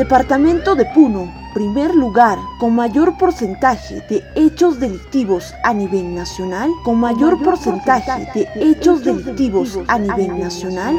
departamento de Puno, primer lugar con mayor porcentaje de hechos delictivos a nivel nacional, con mayor porcentaje de hechos delictivos a nivel nacional.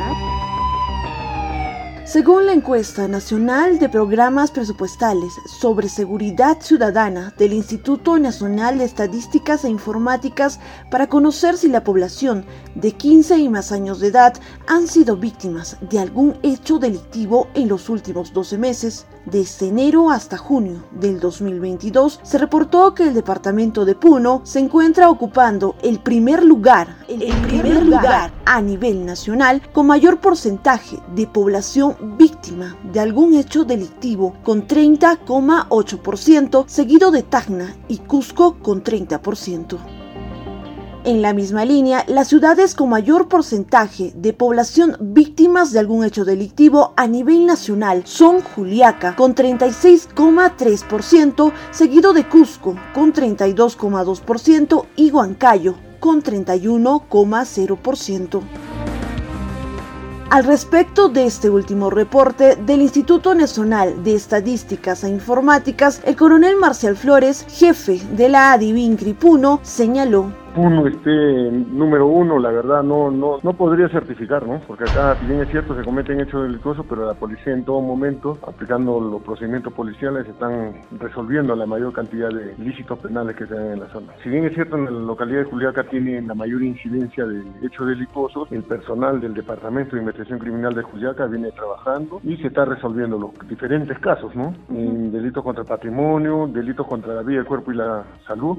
Según la encuesta nacional de programas presupuestales sobre seguridad ciudadana del Instituto Nacional de Estadísticas e Informáticas para conocer si la población de 15 y más años de edad han sido víctimas de algún hecho delictivo en los últimos 12 meses, desde enero hasta junio del 2022, se reportó que el departamento de Puno se encuentra ocupando el primer lugar, el, primer lugar a nivel nacional con mayor porcentaje de población víctima de algún hecho delictivo con 30,8%, seguido de Tacna y Cusco con 30%. En la misma línea, las ciudades con mayor porcentaje de población víctimas de algún hecho delictivo a nivel nacional son Juliaca con 36,3%, seguido de Cusco con 32,2% y Huancayo con 31,0%. Al respecto de este último reporte del Instituto Nacional de Estadísticas e Informáticas, el coronel Marcial Flores, jefe de la ADIVIN Cripuno, señaló uno esté número uno, la verdad no, no, no podría certificar, ¿no? Porque acá, si bien es cierto, se cometen hechos delictuosos, pero la policía en todo momento, aplicando los procedimientos policiales, están resolviendo la mayor cantidad de ilícitos penales que se dan en la zona. Si bien es cierto, en la localidad de Juliaca tiene la mayor incidencia de hechos delictuosos, el personal del Departamento de Investigación Criminal de Juliaca viene trabajando y se está resolviendo los diferentes casos, ¿no? delitos contra el patrimonio, delitos contra la vida, el cuerpo y la salud.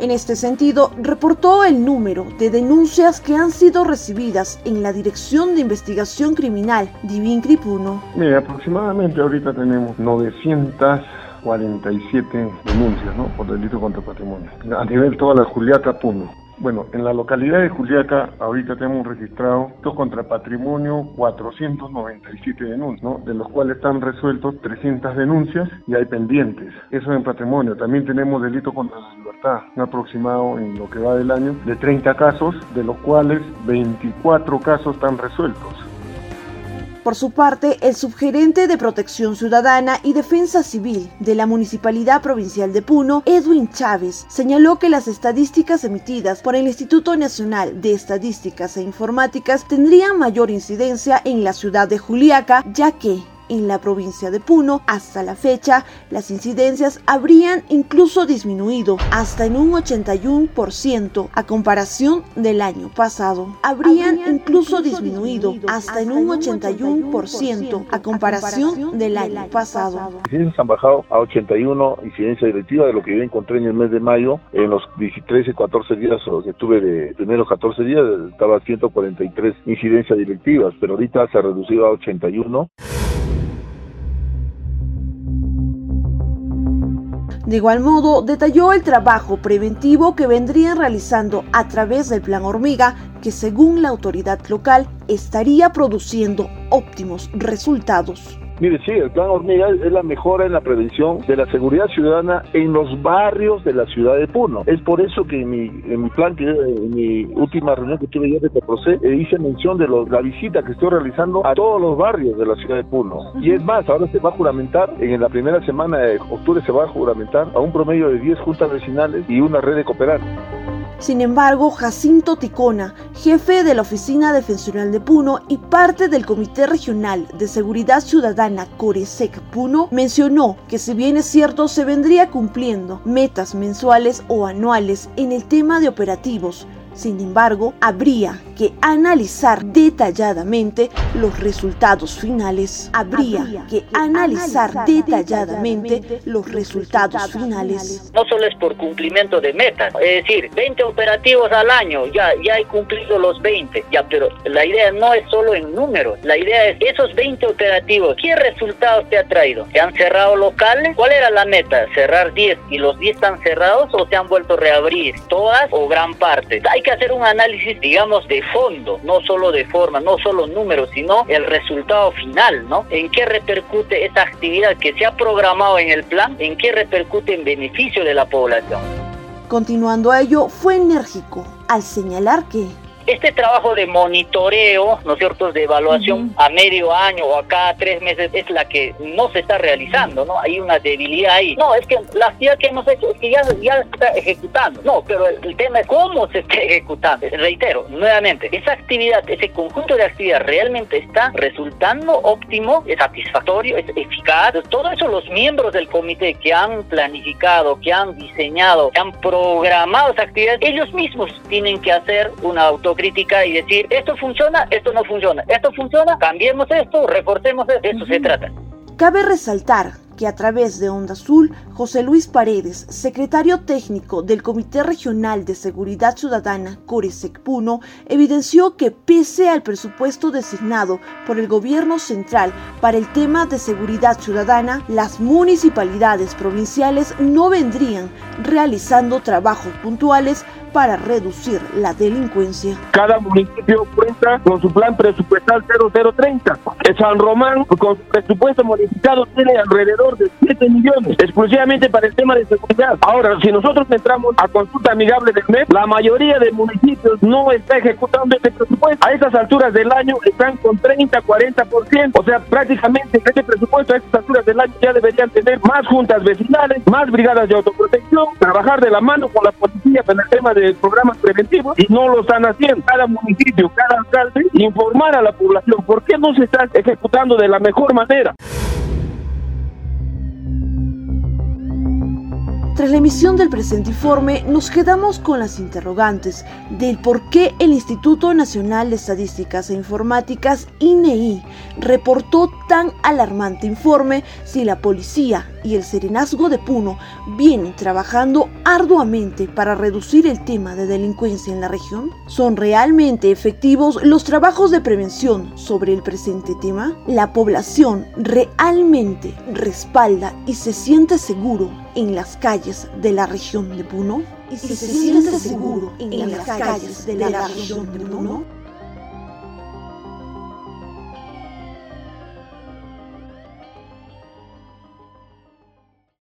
En este sentido, reportó el número de denuncias que han sido recibidas en la Dirección de Investigación Criminal Divin Cripuno. Mira, aproximadamente ahorita tenemos 947 denuncias ¿no? por delito contra patrimonio. A nivel toda la Juliaca Puno. Bueno, en la localidad de Juliaca ahorita tenemos registrado contra patrimonio 497 denuncias, ¿no? de los cuales están resueltos 300 denuncias y hay pendientes. Eso en patrimonio. También tenemos delito contra la libertad, un aproximado en lo que va del año de 30 casos, de los cuales 24 casos están resueltos. Por su parte, el subgerente de Protección Ciudadana y Defensa Civil de la Municipalidad Provincial de Puno, Edwin Chávez, señaló que las estadísticas emitidas por el Instituto Nacional de Estadísticas e Informáticas tendrían mayor incidencia en la ciudad de Juliaca, ya que en la provincia de Puno, hasta la fecha, las incidencias habrían incluso disminuido hasta en un 81% a comparación del año pasado. Habrían incluso disminuido hasta en un 81% a comparación del año pasado. Las incidencias han bajado a 81 incidencias directivas de lo que yo encontré en el mes de mayo. En los 13, 14 días que tuve de primeros 14 días estaba 143 incidencias directivas, pero ahorita se ha reducido a 81. De igual modo, detalló el trabajo preventivo que vendrían realizando a través del Plan Hormiga, que según la autoridad local estaría produciendo óptimos resultados. Mire, sí, el plan hormiga es la mejora en la prevención de la seguridad ciudadana en los barrios de la ciudad de Puno. Es por eso que en mi, en mi plan, que en mi última reunión que tuve yo de Coprocé, eh, hice mención de la visita que estoy realizando a todos los barrios de la ciudad de Puno. Y es más, ahora se va a juramentar, en la primera semana de octubre se va a juramentar a un promedio de 10 juntas vecinales y una red de cooperantes. Sin embargo, Jacinto Ticona, jefe de la Oficina Defensorial de Puno y parte del Comité Regional de Seguridad Ciudadana Coresec Puno, mencionó que si bien es cierto se vendría cumpliendo metas mensuales o anuales en el tema de operativos, sin embargo, habría que analizar detalladamente los resultados finales. Habría que analizar detalladamente los resultados finales. No solo es por cumplimiento de metas, es decir, 20 operativos al año, ya, ya he cumplido los 20, ya, pero la idea no es solo en números, la idea es esos 20 operativos, ¿qué resultados te ha traído? ¿Se han cerrado locales? ¿Cuál era la meta? ¿Cerrar 10 y los 10 están cerrados o se han vuelto a reabrir? ¿Todas o gran parte? Hay que hacer un análisis, digamos, de fondo, no solo de forma, no solo números, sino el resultado final, ¿no? ¿En qué repercute esa actividad que se ha programado en el plan? ¿En qué repercute en beneficio de la población? Continuando a ello, fue enérgico al señalar que Este trabajo de monitoreo, ¿no es cierto?, de evaluación a medio año o a cada tres meses es la que no se está realizando, ¿no? Hay una debilidad ahí. No, es que la actividad que hemos hecho es que ya, ya está ejecutando. No, pero el, tema es cómo se está ejecutando. Reitero, nuevamente, esa actividad, ese conjunto de actividades realmente está resultando óptimo, es satisfactorio, es eficaz. Todo eso los miembros del comité que han planificado, que han diseñado, que han programado esa actividad, ellos mismos tienen que hacer una autocrítica y decir, esto funciona, esto no funciona, esto funciona, cambiemos esto, reforcemos esto, de eso se trata. Cabe resaltar que a través de Onda Azul, José Luis Paredes, secretario técnico del Comité Regional de Seguridad Ciudadana, Coresec Puno, evidenció que pese al presupuesto designado por el gobierno central para el tema de seguridad ciudadana, las municipalidades provinciales no vendrían realizando trabajos puntuales para reducir la delincuencia. Cada municipio cuenta con su plan presupuestal 0030. San Román, con su presupuesto modificado, tiene alrededor de 7 millones, exclusivamente para el tema de seguridad. Ahora, si nosotros entramos a consulta amigable del mes, la mayoría de municipios no está ejecutando este presupuesto. A estas alturas del año están con 30, 40%. O sea, prácticamente este presupuesto a estas alturas del año ya deberían tener más juntas vecinales, más brigadas de autoprotección, trabajar de la mano con la policía para el tema de programas preventivos y no lo están haciendo. Cada municipio, cada alcalde, informar a la población por qué no se está ejecutando de la mejor manera. Tras la emisión del presente informe, nos quedamos con las interrogantes del por qué el Instituto Nacional de Estadísticas e Informáticas, INEI, reportó tan alarmante informe si la policía y el Serenazgo de Puno vienen trabajando arduamente para reducir el tema de delincuencia en la región. ¿Son realmente efectivos los trabajos de prevención sobre el presente tema? ¿La población realmente respalda y se siente seguro en las calles de la región de Puno? ¿Y se, siente seguro en, las calles de la región de Puno?